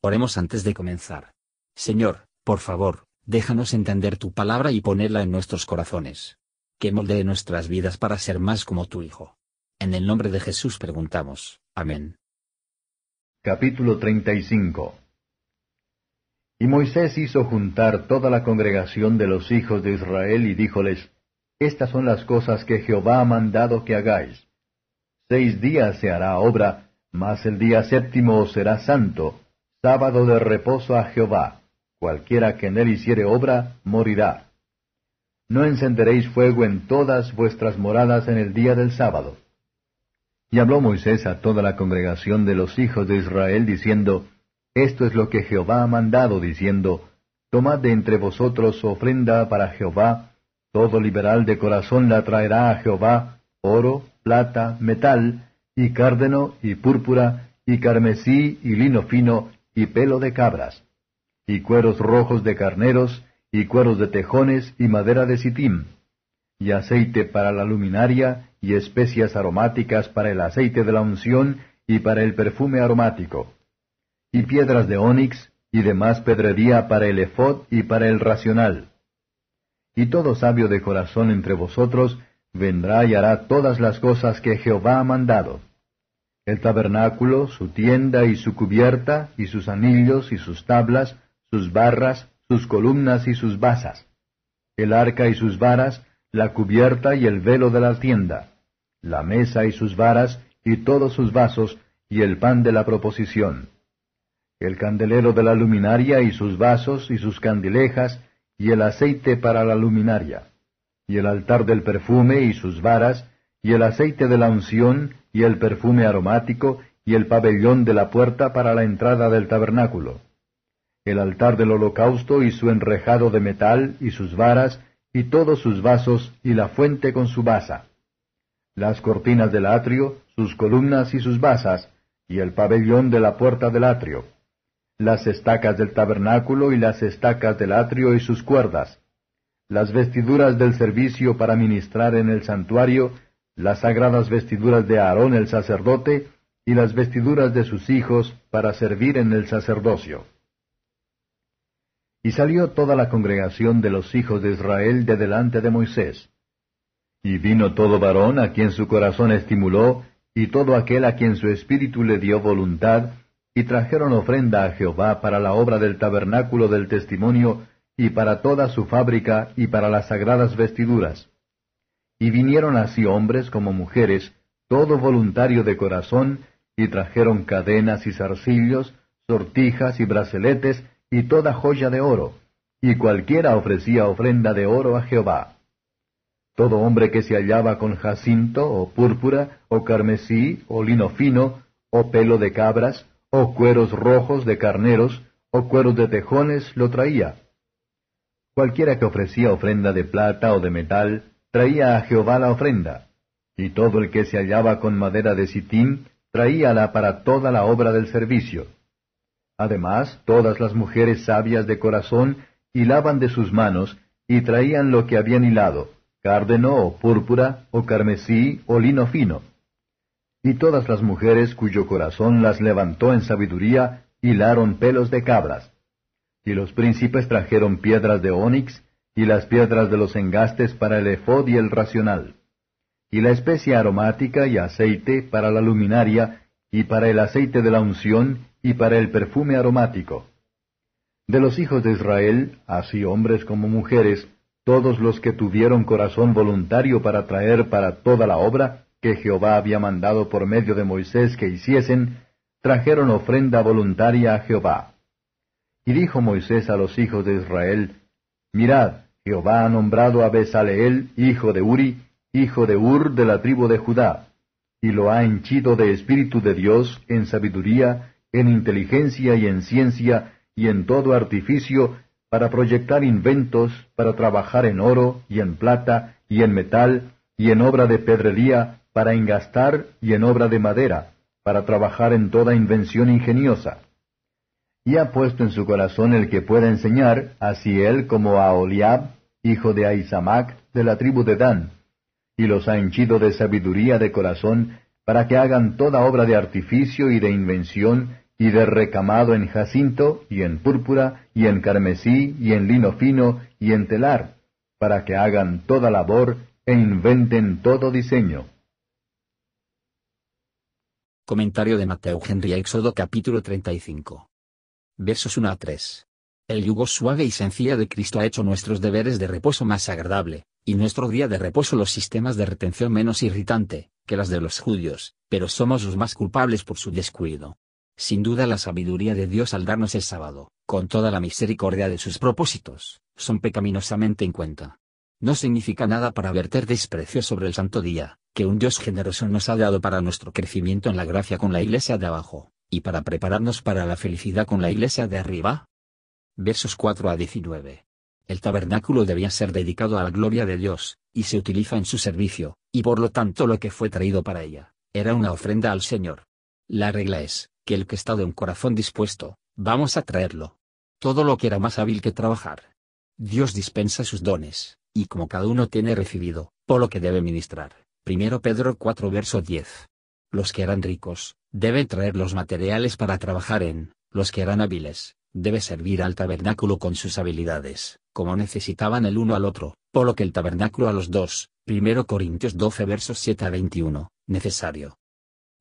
Oremos antes de comenzar. Señor, por favor, déjanos entender tu palabra y ponerla en nuestros corazones. Que moldee nuestras vidas para ser más como tu Hijo. En el nombre de Jesús preguntamos. Amén. Capítulo 35 Y Moisés hizo juntar toda la congregación de los hijos de Israel y díjoles, Estas son las cosas que Jehová ha mandado que hagáis. Seis días se hará obra, mas el día séptimo será santo, sábado de reposo a Jehová. Cualquiera que en él hiciere obra, morirá. No encenderéis fuego en todas vuestras moradas en el día del sábado. Y habló Moisés a toda la congregación de los hijos de Israel, diciendo, Esto es lo que Jehová ha mandado, diciendo, Tomad de entre vosotros ofrenda para Jehová, todo liberal de corazón la traerá a Jehová, oro, plata, metal, y cárdeno, y púrpura, y carmesí, y lino fino, y pelo de cabras, y cueros rojos de carneros, y cueros de tejones, y madera de sitim, y aceite para la luminaria, y especias aromáticas para el aceite de la unción, y para el perfume aromático, y piedras de ónix, y demás pedrería para el efod y para el racional. Y todo sabio de corazón entre vosotros vendrá y hará todas las cosas que Jehová ha mandado el tabernáculo, su tienda y su cubierta, y sus anillos y sus tablas, sus barras, sus columnas y sus basas, el arca y sus varas, la cubierta y el velo de la tienda, la mesa y sus varas, y todos sus vasos, y el pan de la proposición, el candelero de la luminaria y sus vasos y sus candilejas, y el aceite para la luminaria, y el altar del perfume y sus varas, y el aceite de la unción, y el perfume aromático, y el pabellón de la puerta para la entrada del tabernáculo, el altar del holocausto y su enrejado de metal, y sus varas, y todos sus vasos, y la fuente con su basa, las cortinas del atrio, sus columnas y sus basas, y el pabellón de la puerta del atrio, las estacas del tabernáculo y las estacas del atrio y sus cuerdas, las vestiduras del servicio para ministrar en el santuario, las sagradas vestiduras de Aarón el sacerdote, y las vestiduras de sus hijos para servir en el sacerdocio. Y salió toda la congregación de los hijos de Israel de delante de Moisés. Y vino todo varón a quien su corazón estimuló, y todo aquel a quien su espíritu le dio voluntad, y trajeron ofrenda a Jehová para la obra del tabernáculo del testimonio, y para toda su fábrica, y para las sagradas vestiduras. Y vinieron así hombres como mujeres, todo voluntario de corazón, y trajeron cadenas y zarcillos, sortijas y braceletes, y toda joya de oro, y cualquiera ofrecía ofrenda de oro a Jehová. Todo hombre que se hallaba con jacinto, o púrpura, o carmesí, o lino fino, o pelo de cabras, o cueros rojos de carneros, o cueros de tejones, lo traía. Cualquiera que ofrecía ofrenda de plata o de metal, traía a Jehová la ofrenda, y todo el que se hallaba con madera de sitín, traíala para toda la obra del servicio. Además, todas las mujeres sabias de corazón hilaban de sus manos, y traían lo que habían hilado, cárdeno o púrpura, o carmesí, o lino fino. Y todas las mujeres cuyo corazón las levantó en sabiduría, hilaron pelos de cabras. Y los príncipes trajeron piedras de ónix, y las piedras de los engastes para el efod y el racional, y la especia aromática y aceite para la luminaria, y para el aceite de la unción, y para el perfume aromático. De los hijos de Israel, así hombres como mujeres, todos los que tuvieron corazón voluntario para traer para toda la obra que Jehová había mandado por medio de Moisés que hiciesen, trajeron ofrenda voluntaria a Jehová. Y dijo Moisés a los hijos de Israel, Mirad, Jehová ha nombrado a Besaleel, hijo de Uri, hijo de Ur de la tribu de Judá, y lo ha henchido de espíritu de Dios en sabiduría, en inteligencia y en ciencia, y en todo artificio, para proyectar inventos, para trabajar en oro, y en plata, y en metal, y en obra de pedrería, para engastar, y en obra de madera, para trabajar en toda invención ingeniosa. Y ha puesto en su corazón el que pueda enseñar, así él como a Oliab, hijo de Aisamac, de la tribu de Dan, y los ha henchido de sabiduría de corazón, para que hagan toda obra de artificio y de invención, y de recamado en jacinto, y en púrpura, y en carmesí, y en lino fino, y en telar, para que hagan toda labor e inventen todo diseño. Comentario de Mateo Henry Éxodo capítulo 35. Versos 1 a 3. El yugo suave y sencilla de Cristo ha hecho nuestros deberes de reposo más agradable, y nuestro día de reposo los sistemas de retención menos irritante, que las de los judíos, pero somos los más culpables por su descuido. Sin duda la sabiduría de Dios al darnos el sábado, con toda la misericordia de sus propósitos, son pecaminosamente en cuenta. No significa nada para verter desprecio sobre el santo día, que un Dios generoso nos ha dado para nuestro crecimiento en la gracia con la iglesia de abajo, y para prepararnos para la felicidad con la iglesia de arriba. Versos 4 a 19. El tabernáculo debía ser dedicado a la gloria de Dios, y se utiliza en su servicio, y por lo tanto lo que fue traído para ella, era una ofrenda al Señor. La regla es, que el que está de un corazón dispuesto, vamos a traerlo. Todo lo que era más hábil que trabajar. Dios dispensa sus dones, y como cada uno tiene recibido, por lo que debe ministrar. Primero Pedro 4 verso 10. Los que eran ricos, deben traer los materiales para trabajar en, los que eran hábiles, debe servir al tabernáculo con sus habilidades, como necesitaban el uno al otro, por lo que el tabernáculo a los dos, primero Corintios 12 versos 7 a 21, necesario.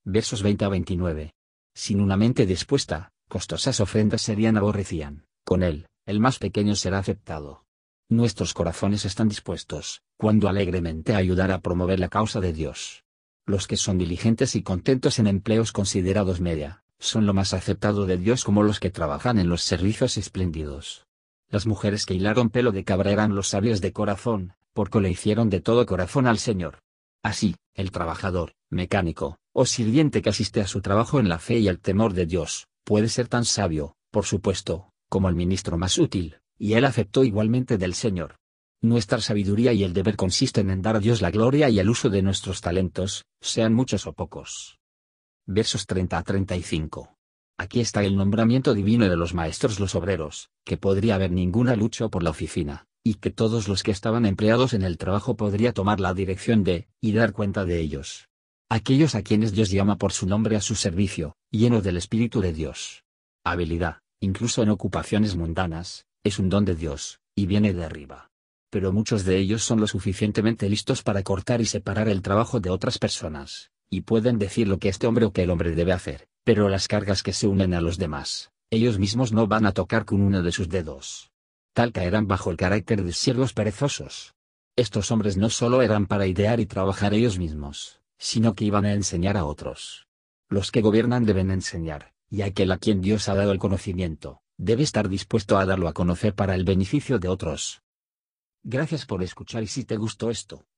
Versos 20 a 29 sin una mente dispuesta, costosas ofrendas serían aborrecían, con él, el más pequeño será aceptado. Nuestros corazones están dispuestos, cuando alegremente ayudar a promover la causa de Dios. Los que son diligentes y contentos en empleos considerados media, son lo más aceptado de Dios como los que trabajan en los servicios espléndidos. Las mujeres que hilaron pelo de cabra eran los sabios de corazón, porque le hicieron de todo corazón al Señor. Así, el trabajador, mecánico, o sirviente que asiste a su trabajo en la fe y el temor de Dios, puede ser tan sabio, por supuesto, como el ministro más útil, y él aceptó igualmente del Señor. Nuestra sabiduría y el deber consisten en dar a Dios la gloria y el uso de nuestros talentos, sean muchos o pocos. Versos 30 a 35. Aquí está el nombramiento divino de los maestros los obreros, que podría haber ninguna lucha por la oficina, y que todos los que estaban empleados en el trabajo podría tomar la dirección de, y dar cuenta de ellos aquellos a quienes Dios llama por su nombre a su servicio, lleno del Espíritu de Dios. Habilidad, incluso en ocupaciones mundanas, es un don de Dios, y viene de arriba. Pero muchos de ellos son lo suficientemente listos para cortar y separar el trabajo de otras personas, y pueden decir lo que este hombre o que el hombre debe hacer, pero las cargas que se unen a los demás, ellos mismos no van a tocar con uno de sus dedos. Tal caerán bajo el carácter de siervos perezosos. Estos hombres no solo eran para idear y trabajar ellos mismos, sino que iban a enseñar a otros. Los que gobiernan deben enseñar, y aquel a quien Dios ha dado el conocimiento, debe estar dispuesto a darlo a conocer para el beneficio de otros. Gracias por escuchar y si te gustó esto,